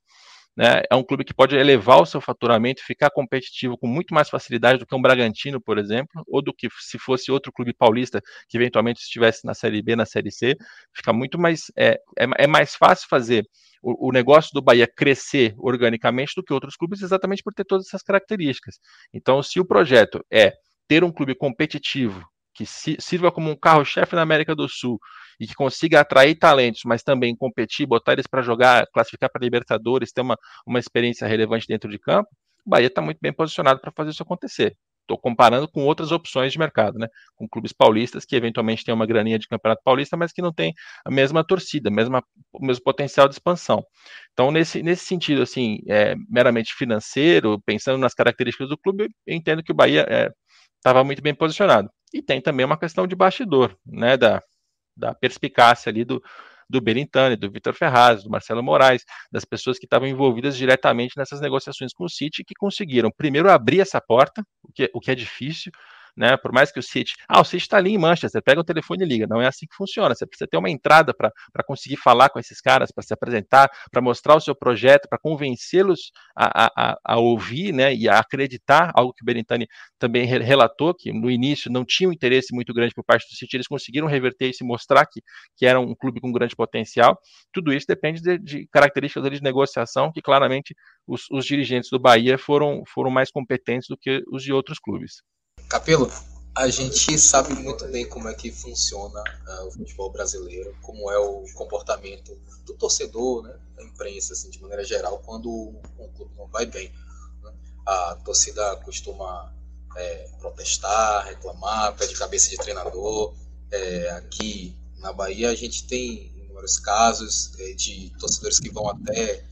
Né? É um clube que pode elevar o seu faturamento, ficar competitivo com muito mais facilidade do que um Bragantino, por exemplo, ou do que se fosse outro clube paulista que eventualmente estivesse na Série B, na Série C. Fica muito mais. É, é, é mais fácil fazer o, o, negócio do Bahia crescer organicamente do que outros clubes, exatamente por ter todas essas características. Então, se o projeto é ter um clube competitivo que sirva como um carro-chefe na América do Sul e que consiga atrair talentos, mas também competir, botar eles para jogar, classificar para Libertadores, ter uma, uma experiência relevante dentro de campo, o Bahia está muito bem posicionado para fazer isso acontecer. Estou comparando com outras opções de mercado, né? Com clubes paulistas que eventualmente têm uma graninha de campeonato paulista, mas que não tem a mesma torcida, mesma, o mesmo potencial de expansão. Então, nesse, nesse sentido, assim, é, meramente financeiro, pensando nas características do clube, eu entendo que o Bahia estava é, muito bem posicionado. E tem também uma questão de bastidor, né, da, da perspicácia ali do, do Berintani, do Vitor Ferraz, do Marcelo Moraes, das pessoas que estavam envolvidas diretamente nessas negociações com o City, que conseguiram primeiro abrir essa porta, o que, o que é difícil, né? Por mais que o City. Ah, o City está ali em Manchester, pega o telefone e liga. Não é assim que funciona. Você precisa ter uma entrada para conseguir falar com esses caras, para se apresentar, para mostrar o seu projeto, para convencê-los a, a, a, ouvir né, e a acreditar, algo que o Berintani também relatou, que no início não tinha um interesse muito grande por parte do City, eles conseguiram reverter isso e mostrar que, que era um clube com grande potencial. Tudo isso depende de, de características de negociação que claramente os, os dirigentes do Bahia foram, foram mais competentes do que os de outros clubes. Capelo, a gente sabe muito bem como é que funciona uh, o futebol brasileiro, como é o comportamento do torcedor, né, da imprensa, assim, de maneira geral, quando um clube não vai bem. Né? A torcida costuma é, protestar, reclamar, pede cabeça de treinador. É, aqui na Bahia a gente tem inúmeros casos é, de torcedores que vão até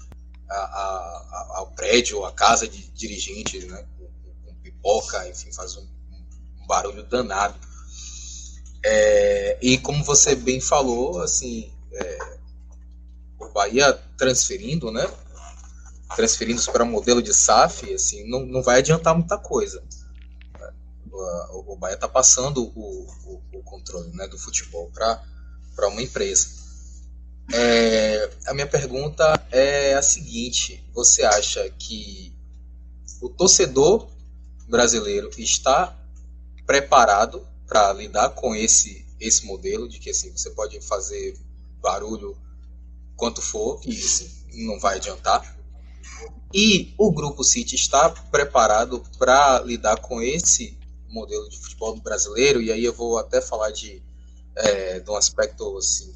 a, a, ao prédio, a casa de dirigentes, né, com, com pipoca, enfim, faz um barulho danado. É, e como você bem falou, assim, é, o Bahia transferindo, né? Transferindo para modelo de SAF, assim, não, não vai adiantar muita coisa. O, o Bahia está passando o, o, o, controle né, do futebol para uma empresa. É, a minha pergunta é a seguinte: você acha que o torcedor brasileiro está preparado para lidar com esse esse modelo de que assim você pode fazer barulho quanto for e não vai adiantar. E o grupo City está preparado para lidar com esse modelo de futebol brasileiro e aí eu vou até falar de, é, de um aspecto assim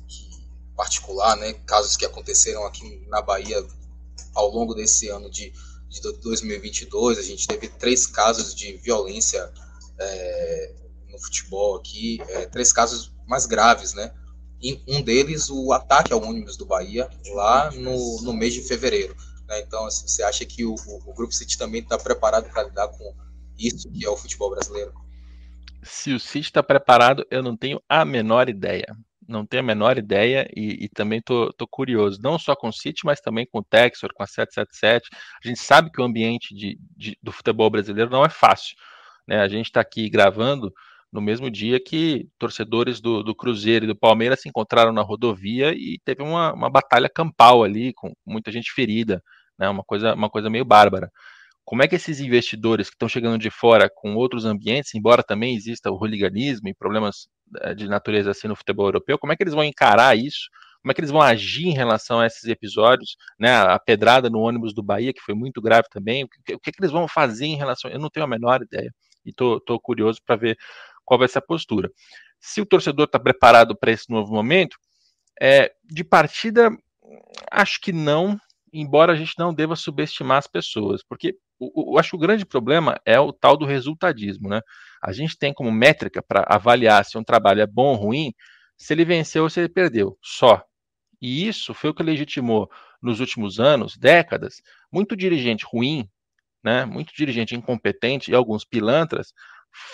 particular, né? Casos que aconteceram aqui na Bahia ao longo desse ano de, de 2022, a gente teve três casos de violência é, no futebol aqui, é, três casos mais graves, né? E um deles, o ataque ao ônibus do Bahia, lá no, no mês de fevereiro. Né? Então, assim, você acha que o, o, o Grupo City também está preparado para lidar com isso que é o futebol brasileiro? Se o City está preparado, eu não tenho a menor ideia. Não tenho a menor ideia e, e também tô, tô, curioso, não só com o City, mas também com o Texor, com a 777. A gente sabe que o ambiente de, de, do futebol brasileiro não é fácil. Né? A gente está aqui gravando no mesmo dia que torcedores do, do, Cruzeiro e do Palmeiras se encontraram na rodovia e teve uma, uma batalha campal ali, com muita gente ferida, né? uma, coisa, uma coisa meio bárbara. Como é que esses investidores que estão chegando de fora com outros ambientes, embora também exista o hooliganismo e problemas eh, de natureza assim no futebol europeu, como é que eles vão encarar isso? Como é que eles vão agir em relação a esses episódios, né? A pedrada no ônibus do Bahia, que foi muito grave também. O que, o que, é que eles vão fazer em relação? Eu não tenho a menor ideia e tô curioso para ver qual vai ser a postura. Se o torcedor está preparado para esse novo momento, é, de partida, acho que não, embora a gente não deva subestimar as pessoas, porque eu acho que o grande problema é o tal do resultadismo, né? A gente tem como métrica para avaliar se um trabalho é bom ou ruim, se ele venceu ou se ele perdeu, só. E isso foi o que legitimou nos últimos anos, décadas, muito dirigente ruim né, muito dirigente incompetente e alguns pilantras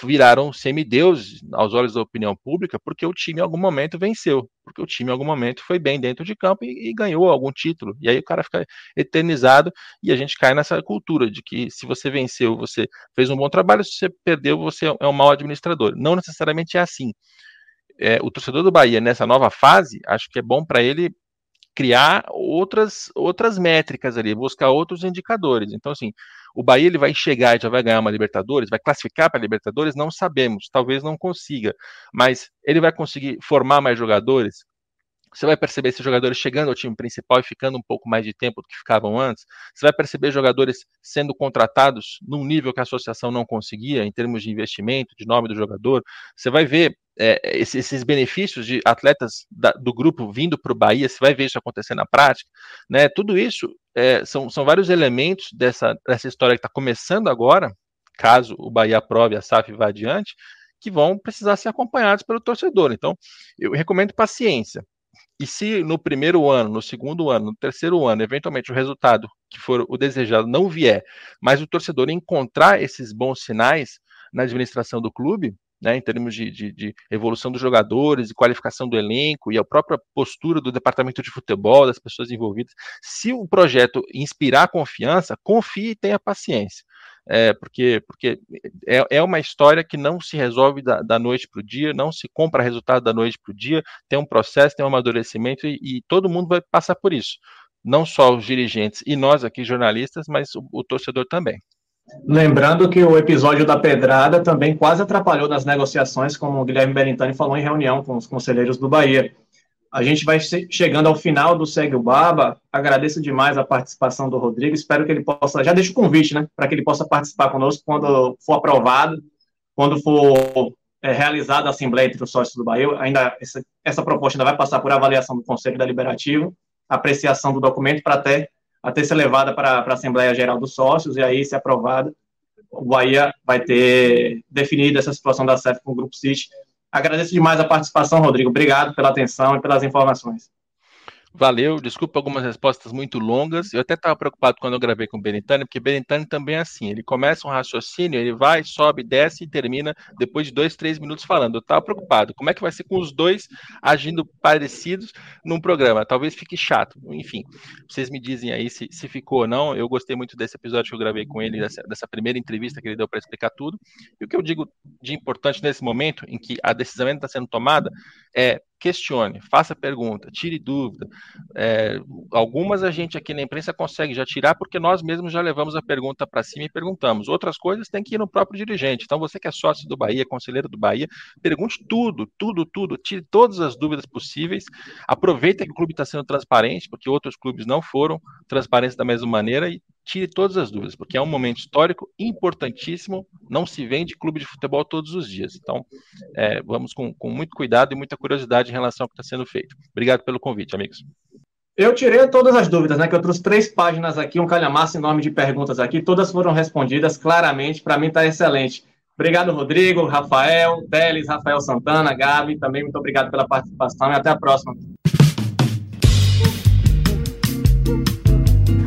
viraram semideuses aos olhos da opinião pública porque o time em algum momento venceu, porque o time em algum momento foi bem dentro de campo e, e, ganhou algum título. E aí o cara fica eternizado e a gente cai nessa cultura de que se você venceu, você fez um bom trabalho, se você perdeu, você é um mau administrador. Não necessariamente é assim. É, o torcedor do Bahia nessa nova fase, acho que é bom para ele criar outras outras métricas ali, buscar outros indicadores. Então, assim, o Bahia ele vai chegar e já vai ganhar uma Libertadores, vai classificar para a Libertadores, não sabemos, talvez não consiga, mas ele vai conseguir formar mais jogadores. Você vai perceber esses jogadores chegando ao time principal e ficando um pouco mais de tempo do que ficavam antes. Você vai perceber jogadores sendo contratados num nível que a associação não conseguia, em termos de investimento, de nome do jogador. Você vai ver é, esses benefícios de atletas da, do grupo vindo para o Bahia, você vai ver isso acontecer na prática, né? Tudo isso é, são, são vários elementos dessa, dessa história que está começando agora, caso o Bahia aprove a SAF vá adiante, que vão precisar ser acompanhados pelo torcedor. Então, eu recomendo paciência. E se no primeiro ano, no segundo ano, no terceiro ano, eventualmente o resultado que for o desejado não vier, mas o torcedor encontrar esses bons sinais na administração do clube, né, em termos de, de, de, evolução dos jogadores e qualificação do elenco e a própria postura do departamento de futebol, das pessoas envolvidas. Se o projeto inspirar confiança, confie e tenha paciência. É, porque porque é, é uma história que não se resolve da, da noite para o dia, não se compra resultado da noite para o dia, tem um processo, tem um amadurecimento e, e todo mundo vai passar por isso. Não só os dirigentes e nós aqui, jornalistas, mas o, o torcedor também. Lembrando que o episódio da pedrada também quase atrapalhou nas negociações, como o Guilherme Berintani falou em reunião com os conselheiros do Bahia. A gente vai chegando ao final do Segue o Baba. Agradeço demais a participação do Rodrigo. Espero que ele possa. Já deixo o convite, né? Para que ele possa participar conosco quando for aprovado, quando for é, realizada a Assembleia entre os sócios do Bahia. Ainda essa, essa proposta ainda vai passar por avaliação do Conselho Deliberativo, apreciação do documento para até até ser levada para a Assembleia Geral dos Sócios, e aí, se aprovada, o Bahia vai ter definido essa situação da CEF com o Grupo City. Agradeço demais a participação, Rodrigo. Obrigado pela atenção e pelas informações. Valeu, desculpa algumas respostas muito longas. Eu até estava preocupado quando eu gravei com o Benitani, porque Benitani também é assim. Ele começa um raciocínio, ele vai, sobe, desce e termina depois de dois, três minutos falando. Eu estava preocupado. Como é que vai ser com os dois agindo parecidos num programa? Talvez fique chato. Enfim, vocês me dizem aí se, se ficou ou não. Eu gostei muito desse episódio que eu gravei com ele, dessa, dessa primeira entrevista que ele deu para explicar tudo. E o que eu digo de importante nesse momento em que a decisão ainda está sendo tomada é questione, faça pergunta, tire dúvida. É, algumas a gente aqui na imprensa consegue já tirar porque nós mesmos já levamos a pergunta para cima e perguntamos. Outras coisas tem que ir no próprio dirigente. Então, você que é sócio do Bahia, conselheiro do Bahia, pergunte tudo, tudo, tudo, tire todas as dúvidas possíveis. Aproveita que o clube está sendo transparente, porque outros clubes não foram transparentes da mesma maneira e tire todas as dúvidas, porque é um momento histórico importantíssimo, não se vende clube de futebol todos os dias. Então, é, vamos com, com, muito cuidado e muita curiosidade em relação ao que está sendo feito. Obrigado pelo convite, amigos. Eu tirei todas as dúvidas, né? Que eu trouxe três páginas aqui, um calhamaço enorme de perguntas aqui, todas foram respondidas claramente, para mim está excelente. Obrigado, Rodrigo, Rafael, Teles, Rafael Santana, Gabi, também muito obrigado pela participação e até a próxima.